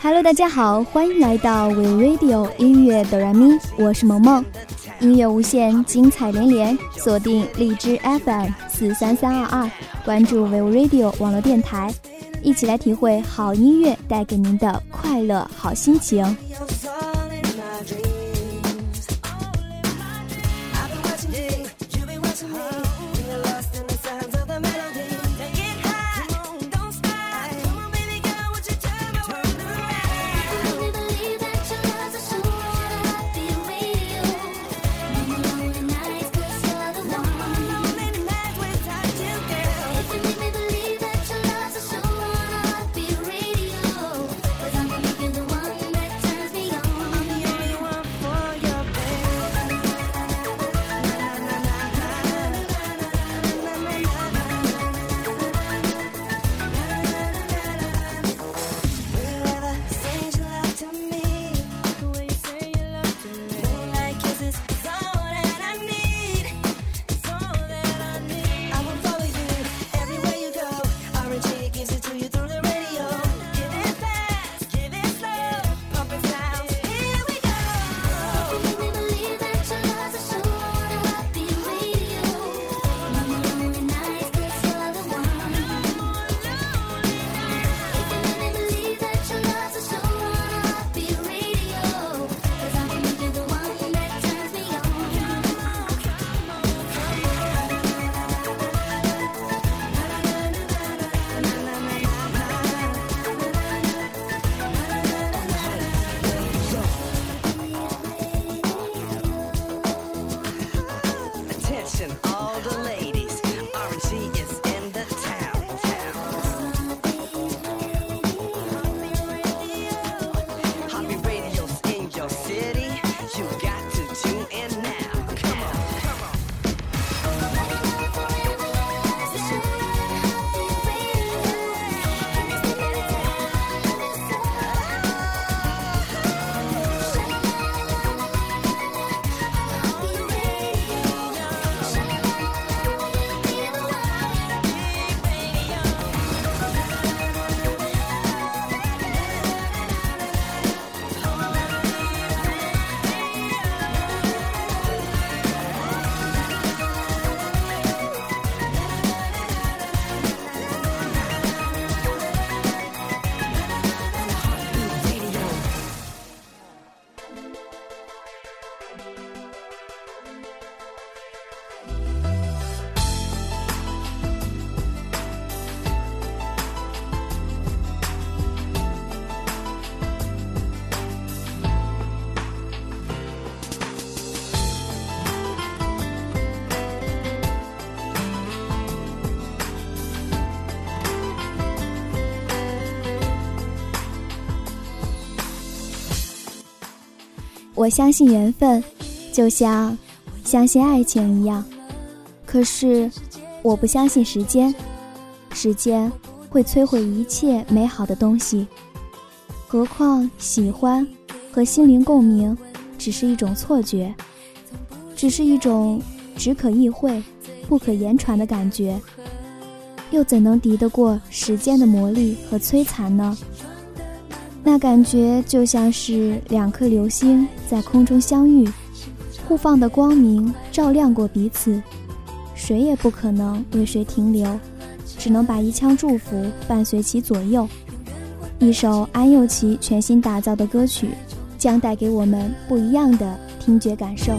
Hello，大家好，欢迎来到 We Radio 音乐哆来咪，我是萌萌，音乐无限，精彩连连，锁定荔枝 FM 四三三二二，关注 We Radio 网络电台，一起来体会好音乐带给您的快乐好心情。我相信缘分，就像相信爱情一样。可是，我不相信时间，时间会摧毁一切美好的东西。何况喜欢和心灵共鸣，只是一种错觉，只是一种只可意会、不可言传的感觉，又怎能敌得过时间的磨砺和摧残呢？那感觉就像是两颗流星在空中相遇，互放的光明照亮过彼此，谁也不可能为谁停留，只能把一腔祝福伴随其左右。一首安又琪全新打造的歌曲，将带给我们不一样的听觉感受。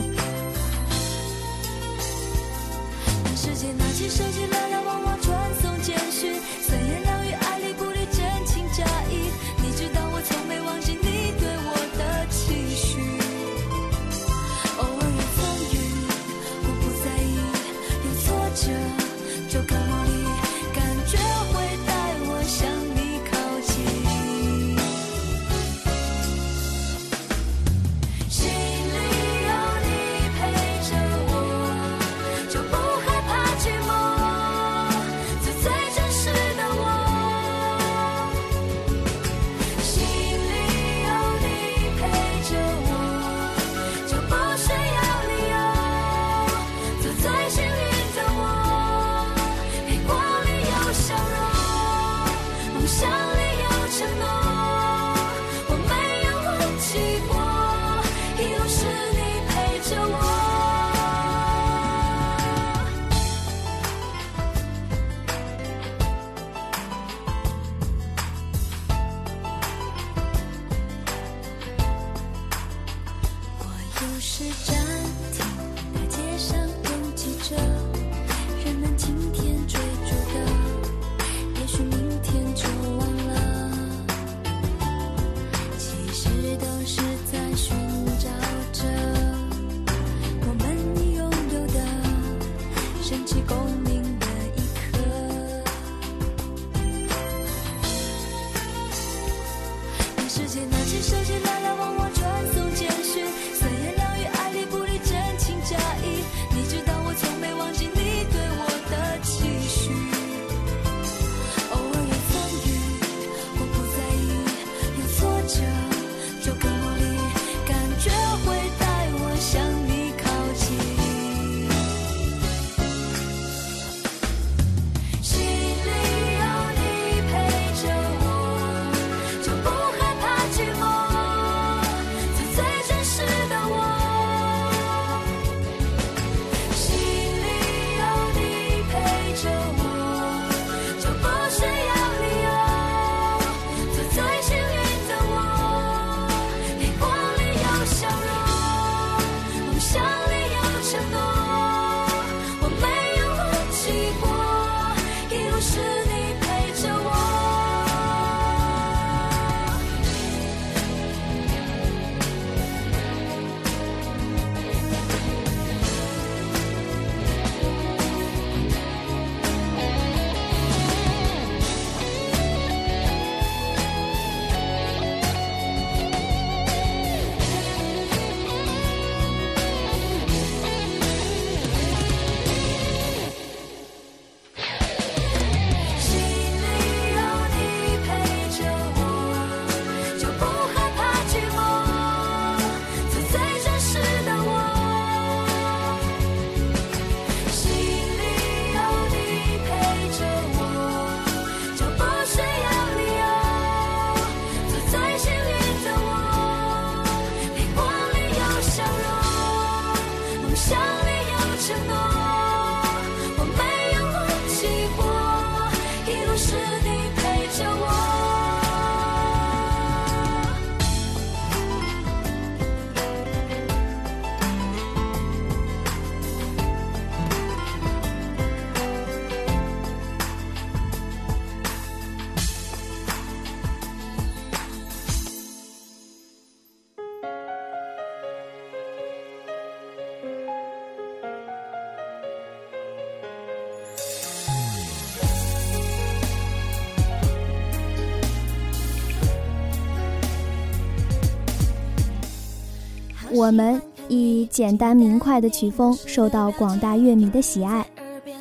我们以简单明快的曲风受到广大乐迷的喜爱，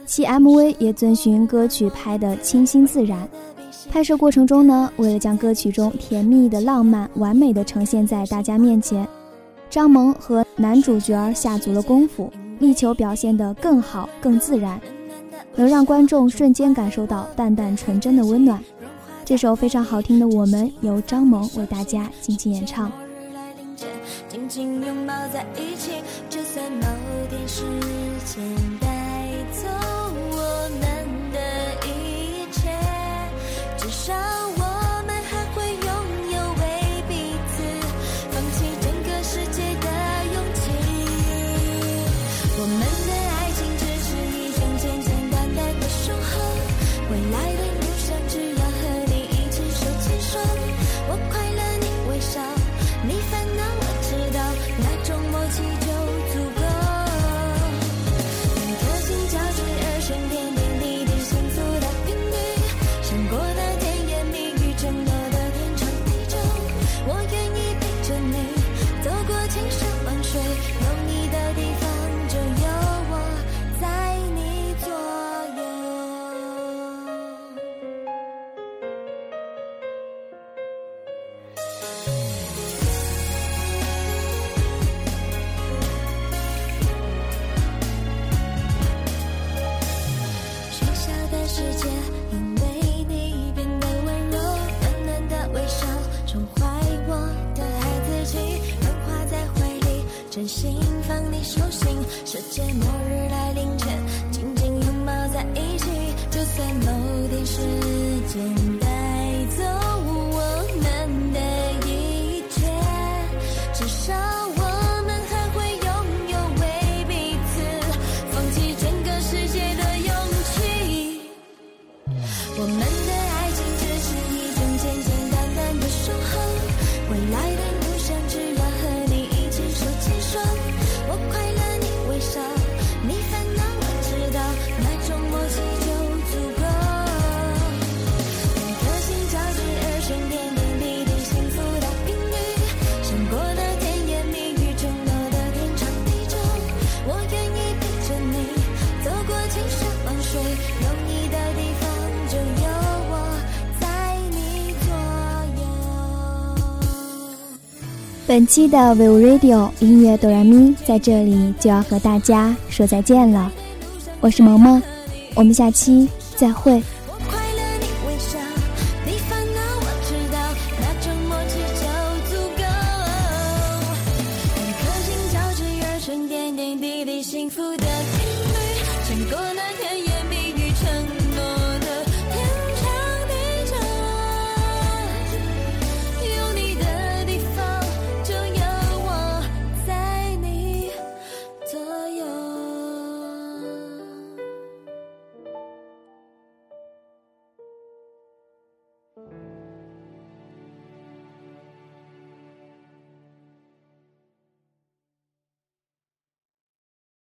其 MV 也遵循歌曲拍的清新自然。拍摄过程中呢，为了将歌曲中甜蜜的浪漫完美的呈现在大家面前，张萌和男主角下足了功夫，力求表现得更好、更自然，能让观众瞬间感受到淡淡纯真的温暖。这首非常好听的《我们》由张萌为大家进行演唱。紧紧拥抱在一起，你烦恼，我本期的 Vivo Radio 音乐哆来咪在这里就要和大家说再见了，我是萌萌，我们下期再会。